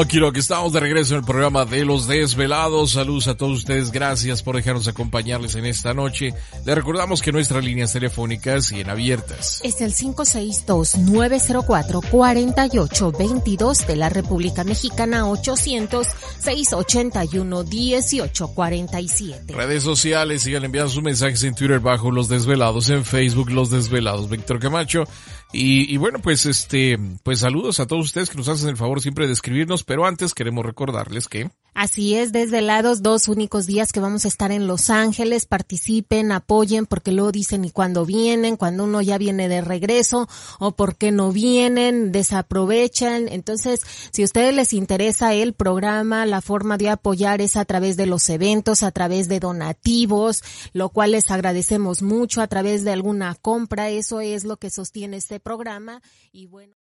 Aquí lo que estamos de regreso en el programa de Los Desvelados. Saludos a todos ustedes. Gracias por dejarnos acompañarles en esta noche. Les recordamos que nuestras líneas telefónicas siguen abiertas. Es el 562-904-4822 de la República Mexicana 800-681-1847. Redes sociales, sigan enviando sus mensajes en Twitter bajo Los Desvelados, en Facebook Los Desvelados. Víctor Camacho y, y, bueno, pues este, pues saludos a todos ustedes que nos hacen el favor siempre de escribirnos, pero antes queremos recordarles que Así es, desde lados, dos únicos días que vamos a estar en Los Ángeles, participen, apoyen, porque luego dicen y cuando vienen, cuando uno ya viene de regreso, o porque no vienen, desaprovechan. Entonces, si a ustedes les interesa el programa, la forma de apoyar es a través de los eventos, a través de donativos, lo cual les agradecemos mucho, a través de alguna compra, eso es lo que sostiene este programa. Y bueno.